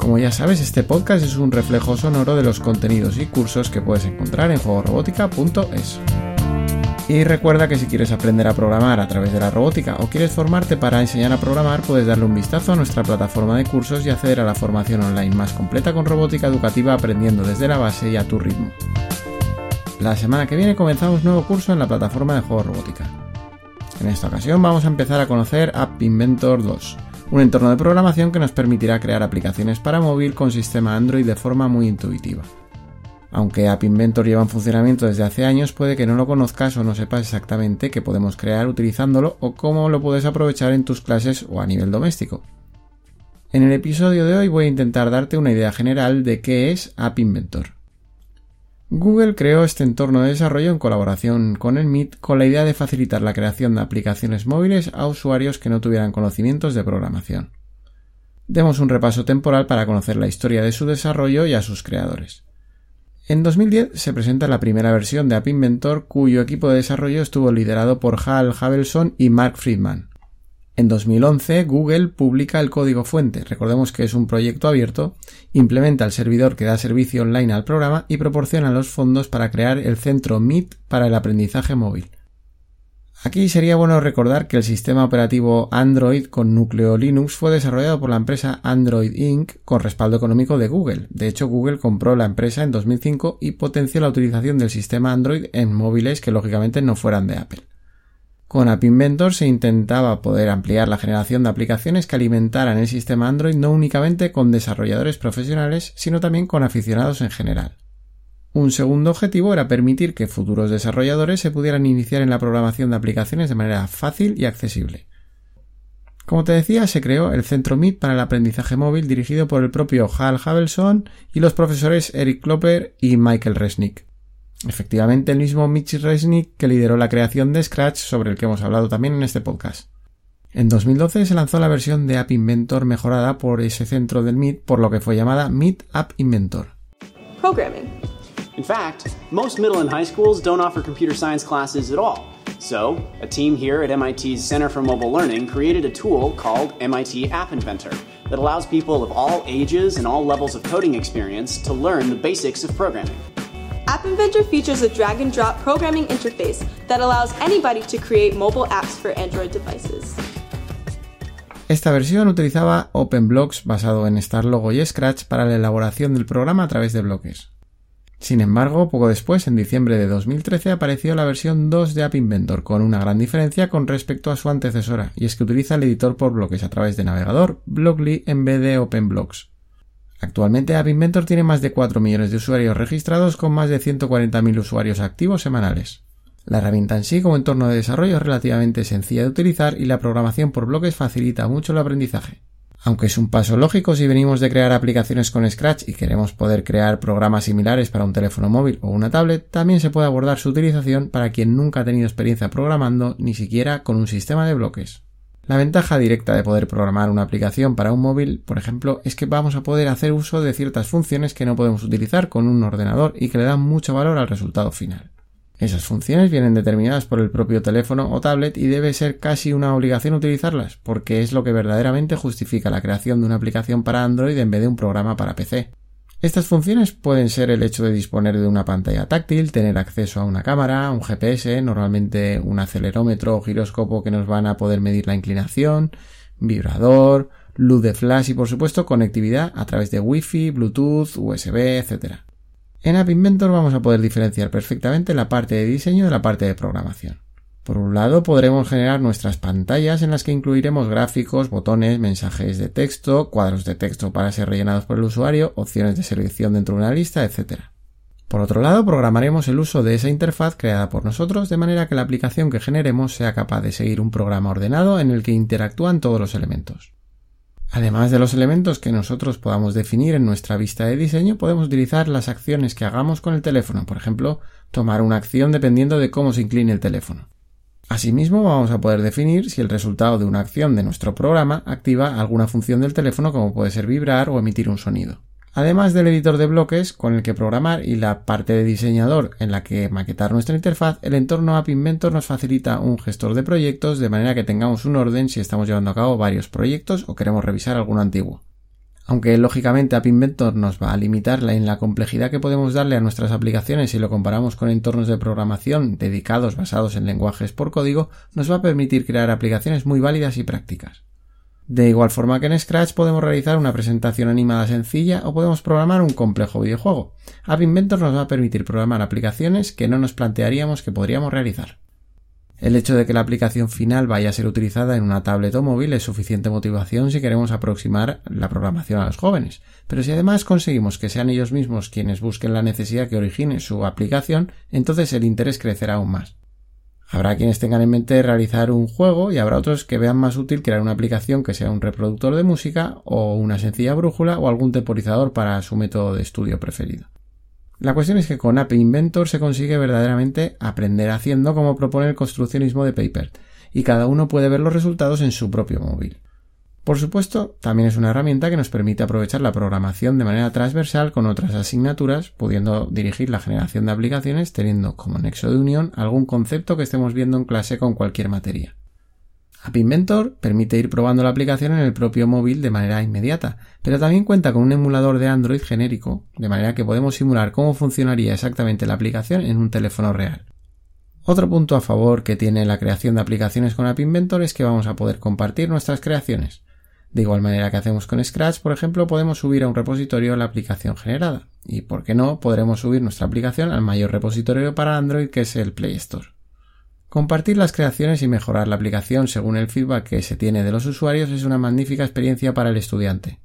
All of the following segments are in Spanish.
Como ya sabes, este podcast es un reflejo sonoro de los contenidos y cursos que puedes encontrar en juegorobótica.es. Y recuerda que si quieres aprender a programar a través de la robótica o quieres formarte para enseñar a programar, puedes darle un vistazo a nuestra plataforma de cursos y acceder a la formación online más completa con robótica educativa aprendiendo desde la base y a tu ritmo. La semana que viene comenzamos nuevo curso en la plataforma de juegos robótica. En esta ocasión vamos a empezar a conocer App Inventor 2 un entorno de programación que nos permitirá crear aplicaciones para móvil con sistema Android de forma muy intuitiva. Aunque App Inventor lleva en funcionamiento desde hace años, puede que no lo conozcas o no sepas exactamente qué podemos crear utilizándolo o cómo lo puedes aprovechar en tus clases o a nivel doméstico. En el episodio de hoy voy a intentar darte una idea general de qué es App Inventor. Google creó este entorno de desarrollo en colaboración con el MIT con la idea de facilitar la creación de aplicaciones móviles a usuarios que no tuvieran conocimientos de programación. Demos un repaso temporal para conocer la historia de su desarrollo y a sus creadores. En 2010 se presenta la primera versión de App Inventor cuyo equipo de desarrollo estuvo liderado por Hal Havelson y Mark Friedman. En 2011, Google publica el código fuente, recordemos que es un proyecto abierto, implementa el servidor que da servicio online al programa y proporciona los fondos para crear el centro MIT para el aprendizaje móvil. Aquí sería bueno recordar que el sistema operativo Android con núcleo Linux fue desarrollado por la empresa Android Inc. con respaldo económico de Google. De hecho, Google compró la empresa en 2005 y potenció la utilización del sistema Android en móviles que lógicamente no fueran de Apple. Con App Inventor se intentaba poder ampliar la generación de aplicaciones que alimentaran el sistema Android no únicamente con desarrolladores profesionales, sino también con aficionados en general. Un segundo objetivo era permitir que futuros desarrolladores se pudieran iniciar en la programación de aplicaciones de manera fácil y accesible. Como te decía, se creó el Centro MIT para el aprendizaje móvil dirigido por el propio Hal Havelson y los profesores Eric Klopper y Michael Resnick. Efectivamente, el mismo Mitch Resnick que lideró la creación de Scratch, sobre el que hemos hablado también en este podcast. En 2012 se lanzó la versión de App Inventor mejorada por ese centro del MIT, por lo que fue llamada MIT App Inventor. Programming. In fact, most middle and high schools don't offer computer science classes at all. So, a team here at MIT's Center for Mobile Learning created a tool called MIT App Inventor that allows people of all ages and all levels of coding experience to learn the basics of programming. App Inventor features a drag and drop programming interface that allows anybody to create mobile apps for Android devices. Esta versión utilizaba OpenBlocks basado en StarLogo y Scratch para la elaboración del programa a través de bloques. Sin embargo, poco después, en diciembre de 2013, apareció la versión 2 de App Inventor, con una gran diferencia con respecto a su antecesora, y es que utiliza el editor por bloques a través de navegador Blockly en vez de OpenBlocks. Actualmente App Inventor tiene más de 4 millones de usuarios registrados con más de 140.000 usuarios activos semanales. La herramienta en sí como entorno de desarrollo es relativamente sencilla de utilizar y la programación por bloques facilita mucho el aprendizaje. Aunque es un paso lógico si venimos de crear aplicaciones con Scratch y queremos poder crear programas similares para un teléfono móvil o una tablet, también se puede abordar su utilización para quien nunca ha tenido experiencia programando ni siquiera con un sistema de bloques. La ventaja directa de poder programar una aplicación para un móvil, por ejemplo, es que vamos a poder hacer uso de ciertas funciones que no podemos utilizar con un ordenador y que le dan mucho valor al resultado final. Esas funciones vienen determinadas por el propio teléfono o tablet y debe ser casi una obligación utilizarlas, porque es lo que verdaderamente justifica la creación de una aplicación para Android en vez de un programa para PC. Estas funciones pueden ser el hecho de disponer de una pantalla táctil, tener acceso a una cámara, un GPS, normalmente un acelerómetro o giróscopo que nos van a poder medir la inclinación, vibrador, luz de flash y por supuesto conectividad a través de Wi-Fi, Bluetooth, USB, etc. En App Inventor vamos a poder diferenciar perfectamente la parte de diseño de la parte de programación. Por un lado, podremos generar nuestras pantallas en las que incluiremos gráficos, botones, mensajes de texto, cuadros de texto para ser rellenados por el usuario, opciones de selección dentro de una lista, etc. Por otro lado, programaremos el uso de esa interfaz creada por nosotros de manera que la aplicación que generemos sea capaz de seguir un programa ordenado en el que interactúan todos los elementos. Además de los elementos que nosotros podamos definir en nuestra vista de diseño, podemos utilizar las acciones que hagamos con el teléfono, por ejemplo, tomar una acción dependiendo de cómo se incline el teléfono. Asimismo, vamos a poder definir si el resultado de una acción de nuestro programa activa alguna función del teléfono como puede ser vibrar o emitir un sonido. Además del editor de bloques con el que programar y la parte de diseñador en la que maquetar nuestra interfaz, el entorno App Inventor nos facilita un gestor de proyectos de manera que tengamos un orden si estamos llevando a cabo varios proyectos o queremos revisar alguno antiguo. Aunque lógicamente App Inventor nos va a limitar en la complejidad que podemos darle a nuestras aplicaciones si lo comparamos con entornos de programación dedicados basados en lenguajes por código, nos va a permitir crear aplicaciones muy válidas y prácticas. De igual forma que en Scratch podemos realizar una presentación animada sencilla o podemos programar un complejo videojuego. App Inventor nos va a permitir programar aplicaciones que no nos plantearíamos que podríamos realizar. El hecho de que la aplicación final vaya a ser utilizada en una tablet o móvil es suficiente motivación si queremos aproximar la programación a los jóvenes, pero si además conseguimos que sean ellos mismos quienes busquen la necesidad que origine su aplicación, entonces el interés crecerá aún más. Habrá quienes tengan en mente realizar un juego y habrá otros que vean más útil crear una aplicación que sea un reproductor de música o una sencilla brújula o algún temporizador para su método de estudio preferido. La cuestión es que con App Inventor se consigue verdaderamente aprender haciendo como propone el construccionismo de Paper, y cada uno puede ver los resultados en su propio móvil. Por supuesto, también es una herramienta que nos permite aprovechar la programación de manera transversal con otras asignaturas, pudiendo dirigir la generación de aplicaciones teniendo como nexo de unión algún concepto que estemos viendo en clase con cualquier materia. App Inventor permite ir probando la aplicación en el propio móvil de manera inmediata, pero también cuenta con un emulador de Android genérico, de manera que podemos simular cómo funcionaría exactamente la aplicación en un teléfono real. Otro punto a favor que tiene la creación de aplicaciones con App Inventor es que vamos a poder compartir nuestras creaciones. De igual manera que hacemos con Scratch, por ejemplo, podemos subir a un repositorio la aplicación generada. Y, por qué no, podremos subir nuestra aplicación al mayor repositorio para Android que es el Play Store. Compartir las creaciones y mejorar la aplicación según el feedback que se tiene de los usuarios es una magnífica experiencia para el estudiante.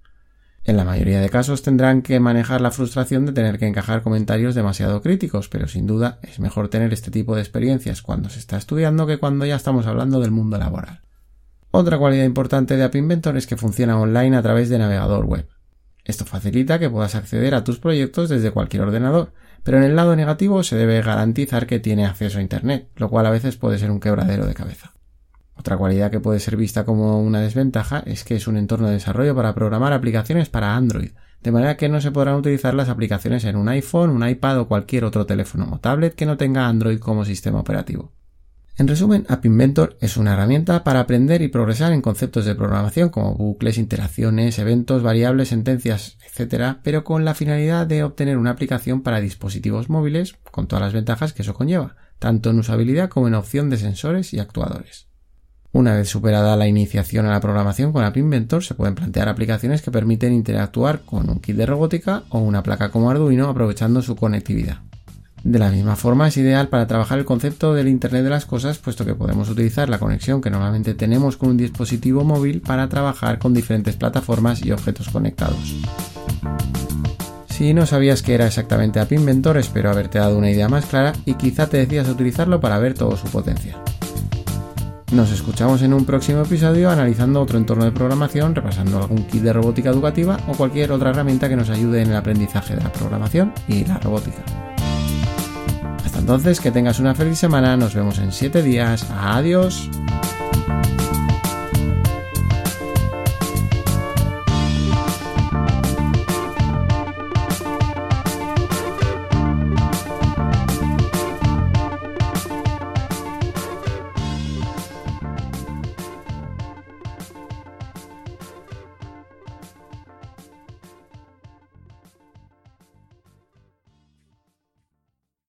En la mayoría de casos tendrán que manejar la frustración de tener que encajar comentarios demasiado críticos, pero sin duda es mejor tener este tipo de experiencias cuando se está estudiando que cuando ya estamos hablando del mundo laboral. Otra cualidad importante de App Inventor es que funciona online a través de navegador web. Esto facilita que puedas acceder a tus proyectos desde cualquier ordenador, pero en el lado negativo se debe garantizar que tiene acceso a Internet, lo cual a veces puede ser un quebradero de cabeza. Otra cualidad que puede ser vista como una desventaja es que es un entorno de desarrollo para programar aplicaciones para Android, de manera que no se podrán utilizar las aplicaciones en un iPhone, un iPad o cualquier otro teléfono o tablet que no tenga Android como sistema operativo. En resumen, App Inventor es una herramienta para aprender y progresar en conceptos de programación como bucles, interacciones, eventos, variables, sentencias, etc., pero con la finalidad de obtener una aplicación para dispositivos móviles con todas las ventajas que eso conlleva, tanto en usabilidad como en opción de sensores y actuadores. Una vez superada la iniciación a la programación con App Inventor, se pueden plantear aplicaciones que permiten interactuar con un kit de robótica o una placa como Arduino aprovechando su conectividad. De la misma forma es ideal para trabajar el concepto del Internet de las Cosas, puesto que podemos utilizar la conexión que normalmente tenemos con un dispositivo móvil para trabajar con diferentes plataformas y objetos conectados. Si no sabías que era exactamente App Inventor, espero haberte dado una idea más clara y quizá te decidas utilizarlo para ver todo su potencial. Nos escuchamos en un próximo episodio analizando otro entorno de programación, repasando algún kit de robótica educativa o cualquier otra herramienta que nos ayude en el aprendizaje de la programación y la robótica entonces, que tengas una feliz semana. Nos vemos en 7 días. Adiós.